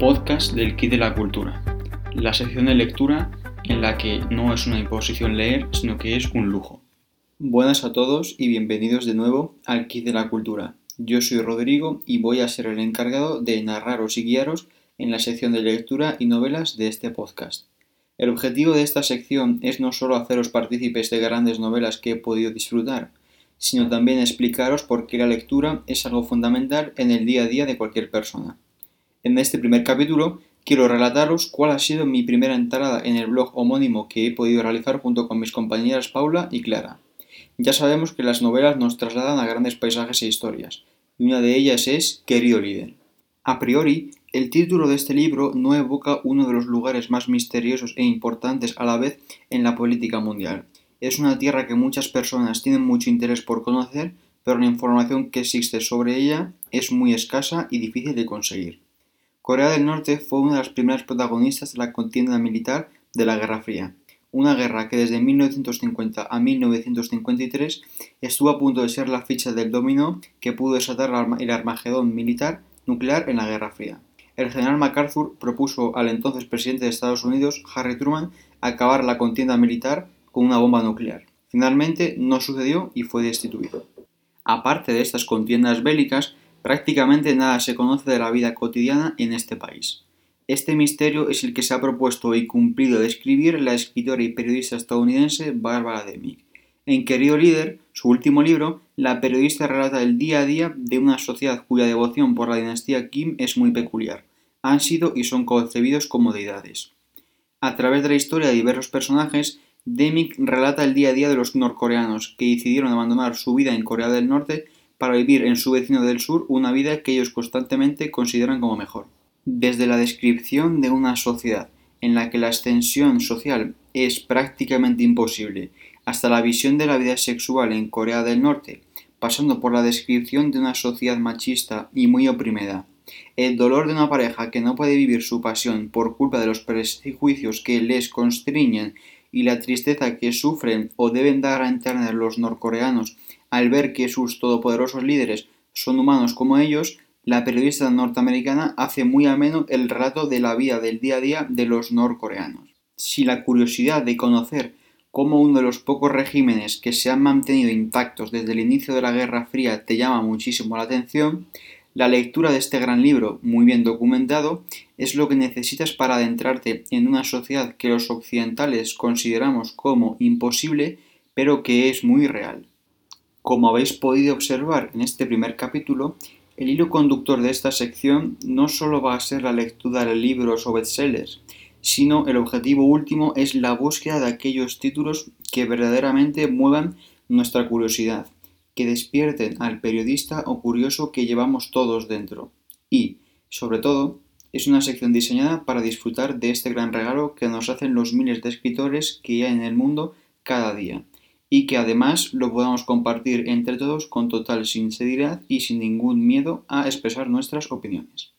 podcast del Kit de la Cultura, la sección de lectura en la que no es una imposición leer, sino que es un lujo. Buenas a todos y bienvenidos de nuevo al Kit de la Cultura. Yo soy Rodrigo y voy a ser el encargado de narraros y guiaros en la sección de lectura y novelas de este podcast. El objetivo de esta sección es no solo haceros partícipes de grandes novelas que he podido disfrutar, sino también explicaros por qué la lectura es algo fundamental en el día a día de cualquier persona. En este primer capítulo quiero relataros cuál ha sido mi primera entrada en el blog homónimo que he podido realizar junto con mis compañeras Paula y Clara. Ya sabemos que las novelas nos trasladan a grandes paisajes e historias, y una de ellas es Querido líder. A priori, el título de este libro no evoca uno de los lugares más misteriosos e importantes a la vez en la política mundial. Es una tierra que muchas personas tienen mucho interés por conocer, pero la información que existe sobre ella es muy escasa y difícil de conseguir. Corea del Norte fue una de las primeras protagonistas de la contienda militar de la Guerra Fría, una guerra que desde 1950 a 1953 estuvo a punto de ser la ficha del dominó que pudo desatar el Armagedón militar nuclear en la Guerra Fría el general MacArthur propuso al entonces presidente de Estados Unidos, Harry Truman, acabar la contienda militar con una bomba nuclear. Finalmente no sucedió y fue destituido. Aparte de estas contiendas bélicas, prácticamente nada se conoce de la vida cotidiana en este país. Este misterio es el que se ha propuesto y cumplido describir la escritora y periodista estadounidense Barbara Demick. En Querido Líder, su último libro, la periodista relata el día a día de una sociedad cuya devoción por la dinastía Kim es muy peculiar han sido y son concebidos como deidades. A través de la historia de diversos personajes, Demick relata el día a día de los norcoreanos que decidieron abandonar su vida en Corea del Norte para vivir en su vecino del sur una vida que ellos constantemente consideran como mejor. Desde la descripción de una sociedad en la que la extensión social es prácticamente imposible, hasta la visión de la vida sexual en Corea del Norte, pasando por la descripción de una sociedad machista y muy oprimida, el dolor de una pareja que no puede vivir su pasión por culpa de los prejuicios que les constriñen y la tristeza que sufren o deben dar a entender los norcoreanos al ver que sus todopoderosos líderes son humanos como ellos, la periodista norteamericana hace muy ameno el relato de la vida del día a día de los norcoreanos. Si la curiosidad de conocer cómo uno de los pocos regímenes que se han mantenido intactos desde el inicio de la Guerra Fría te llama muchísimo la atención, la lectura de este gran libro, muy bien documentado, es lo que necesitas para adentrarte en una sociedad que los occidentales consideramos como imposible, pero que es muy real. Como habéis podido observar en este primer capítulo, el hilo conductor de esta sección no solo va a ser la lectura de libros o bestsellers, sino el objetivo último es la búsqueda de aquellos títulos que verdaderamente muevan nuestra curiosidad que despierten al periodista o curioso que llevamos todos dentro. Y, sobre todo, es una sección diseñada para disfrutar de este gran regalo que nos hacen los miles de escritores que hay en el mundo cada día, y que además lo podamos compartir entre todos con total sinceridad y sin ningún miedo a expresar nuestras opiniones.